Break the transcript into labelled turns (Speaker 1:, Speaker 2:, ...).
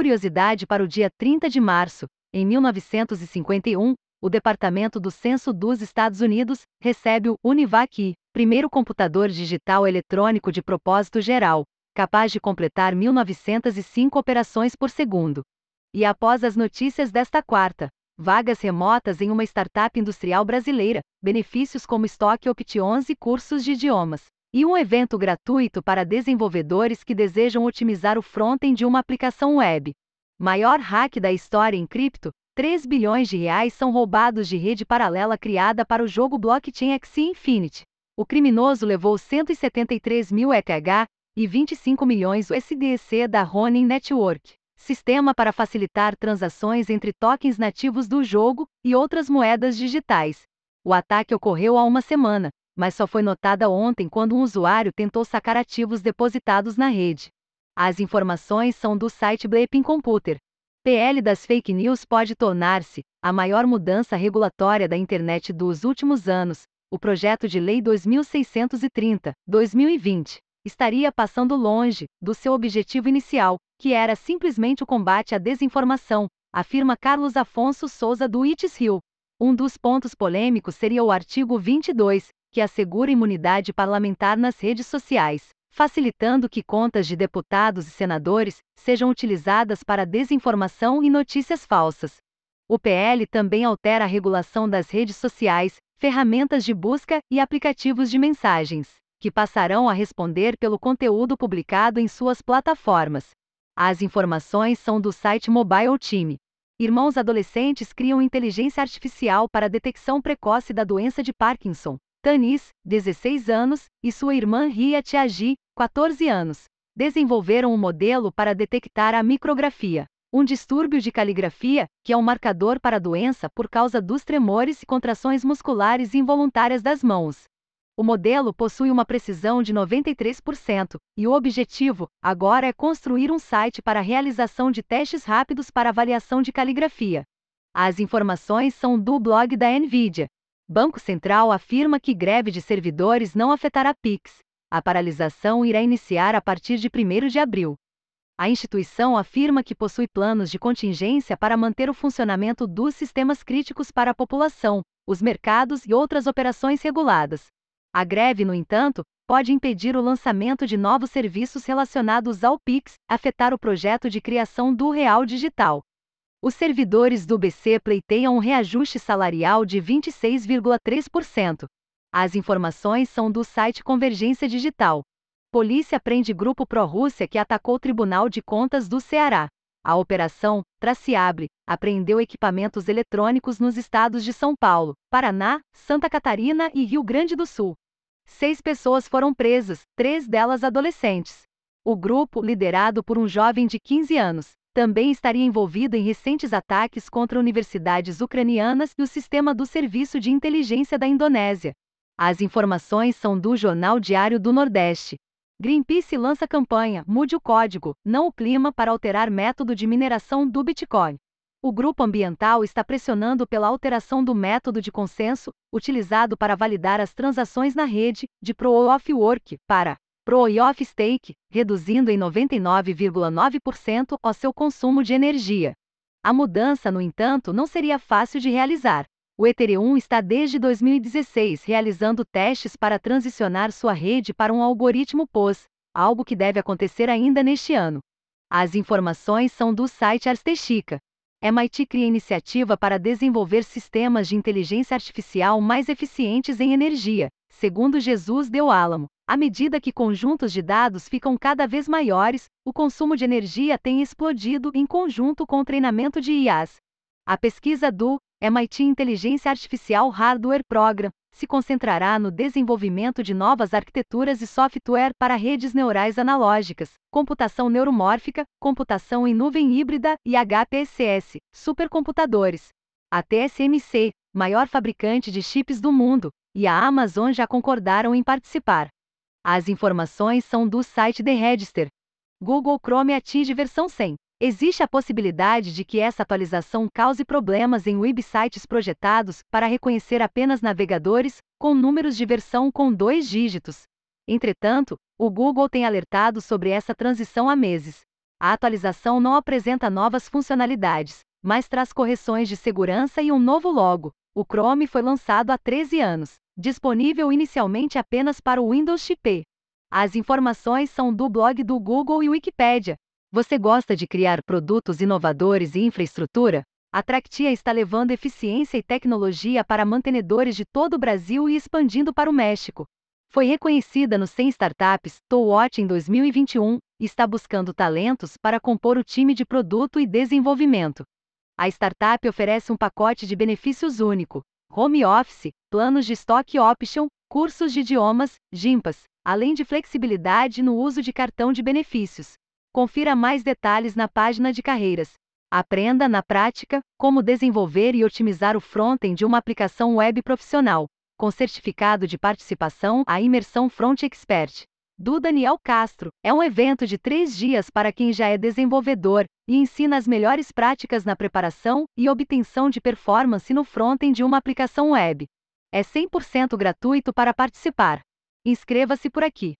Speaker 1: curiosidade para o dia 30 de março, em 1951, o Departamento do Censo dos Estados Unidos recebe o UNIVAC, primeiro computador digital eletrônico de propósito geral, capaz de completar 1905 operações por segundo. E após as notícias desta quarta, vagas remotas em uma startup industrial brasileira, benefícios como estoque options e cursos de idiomas, e um evento gratuito para desenvolvedores que desejam otimizar o front-end de uma aplicação web. Maior hack da história em cripto, 3 bilhões de reais são roubados de rede paralela criada para o jogo Blockchain X Infinity. O criminoso levou 173 mil ETH e 25 milhões USDC da Ronin Network, sistema para facilitar transações entre tokens nativos do jogo e outras moedas digitais. O ataque ocorreu há uma semana, mas só foi notada ontem quando um usuário tentou sacar ativos depositados na rede. As informações são do site Bleeping Computer. PL das fake news pode tornar-se a maior mudança regulatória da internet dos últimos anos. O projeto de lei 2630, 2020 estaria passando longe do seu objetivo inicial, que era simplesmente o combate à desinformação, afirma Carlos Afonso Souza do Itis Rio. Um dos pontos polêmicos seria o artigo 22, que assegura imunidade parlamentar nas redes sociais, facilitando que contas de deputados e senadores sejam utilizadas para desinformação e notícias falsas. O PL também altera a regulação das redes sociais, ferramentas de busca e aplicativos de mensagens que passarão a responder pelo conteúdo publicado em suas plataformas. As informações são do site Mobile Team. Irmãos adolescentes criam inteligência artificial para detecção precoce da doença de Parkinson. Tanis, 16 anos, e sua irmã Ria Tiagi, 14 anos, desenvolveram um modelo para detectar a micrografia, um distúrbio de caligrafia, que é um marcador para a doença por causa dos tremores e contrações musculares involuntárias das mãos. O modelo possui uma precisão de 93%, e o objetivo, agora, é construir um site para a realização de testes rápidos para avaliação de caligrafia. As informações são do blog da NVIDIA. Banco Central afirma que greve de servidores não afetará PIX. A paralisação irá iniciar a partir de 1 de abril. A instituição afirma que possui planos de contingência para manter o funcionamento dos sistemas críticos para a população, os mercados e outras operações reguladas. A greve, no entanto, pode impedir o lançamento de novos serviços relacionados ao Pix, afetar o projeto de criação do Real Digital. Os servidores do BC pleiteiam um reajuste salarial de 26,3%. As informações são do site Convergência Digital. Polícia prende grupo pró-Rússia que atacou o Tribunal de Contas do Ceará. A operação Traciable apreendeu equipamentos eletrônicos nos estados de São Paulo, Paraná, Santa Catarina e Rio Grande do Sul. Seis pessoas foram presas, três delas adolescentes. O grupo, liderado por um jovem de 15 anos, também estaria envolvido em recentes ataques contra universidades ucranianas e o sistema do Serviço de Inteligência da Indonésia. As informações são do Jornal Diário do Nordeste. Greenpeace lança campanha Mude o Código, não o clima para alterar método de mineração do Bitcoin. O grupo ambiental está pressionando pela alteração do método de consenso utilizado para validar as transações na rede de Proof of Work para Proof of Stake, reduzindo em 99,9% o seu consumo de energia. A mudança, no entanto, não seria fácil de realizar. O Ethereum está desde 2016 realizando testes para transicionar sua rede para um algoritmo POS, algo que deve acontecer ainda neste ano. As informações são do site Arstechica. MIT cria iniciativa para desenvolver sistemas de inteligência artificial mais eficientes em energia, segundo Jesus Deu Álamo. À medida que conjuntos de dados ficam cada vez maiores, o consumo de energia tem explodido em conjunto com o treinamento de IAs. A pesquisa do MIT Inteligência Artificial Hardware Program se concentrará no desenvolvimento de novas arquiteturas e software para redes neurais analógicas, computação neuromórfica, computação em nuvem híbrida e HPSS, supercomputadores. A TSMC, maior fabricante de chips do mundo, e a Amazon já concordaram em participar. As informações são do site The Register. Google Chrome atinge versão 100. Existe a possibilidade de que essa atualização cause problemas em websites projetados para reconhecer apenas navegadores com números de versão com dois dígitos. Entretanto, o Google tem alertado sobre essa transição há meses. A atualização não apresenta novas funcionalidades, mas traz correções de segurança e um novo logo. O Chrome foi lançado há 13 anos, disponível inicialmente apenas para o Windows XP. As informações são do blog do Google e Wikipedia. Você gosta de criar produtos inovadores e infraestrutura? A Tractia está levando eficiência e tecnologia para mantenedores de todo o Brasil e expandindo para o México. Foi reconhecida no 100 Startups Watch em 2021 e está buscando talentos para compor o time de produto e desenvolvimento. A startup oferece um pacote de benefícios único: home office, planos de stock option, cursos de idiomas, GIMPAS, além de flexibilidade no uso de cartão de benefícios. Confira mais detalhes na página de carreiras. Aprenda na prática como desenvolver e otimizar o front-end de uma aplicação web profissional, com certificado de participação à imersão Front Expert do Daniel Castro. É um evento de três dias para quem já é desenvolvedor e ensina as melhores práticas na preparação e obtenção de performance no front-end de uma aplicação web. É 100% gratuito para participar. Inscreva-se por aqui.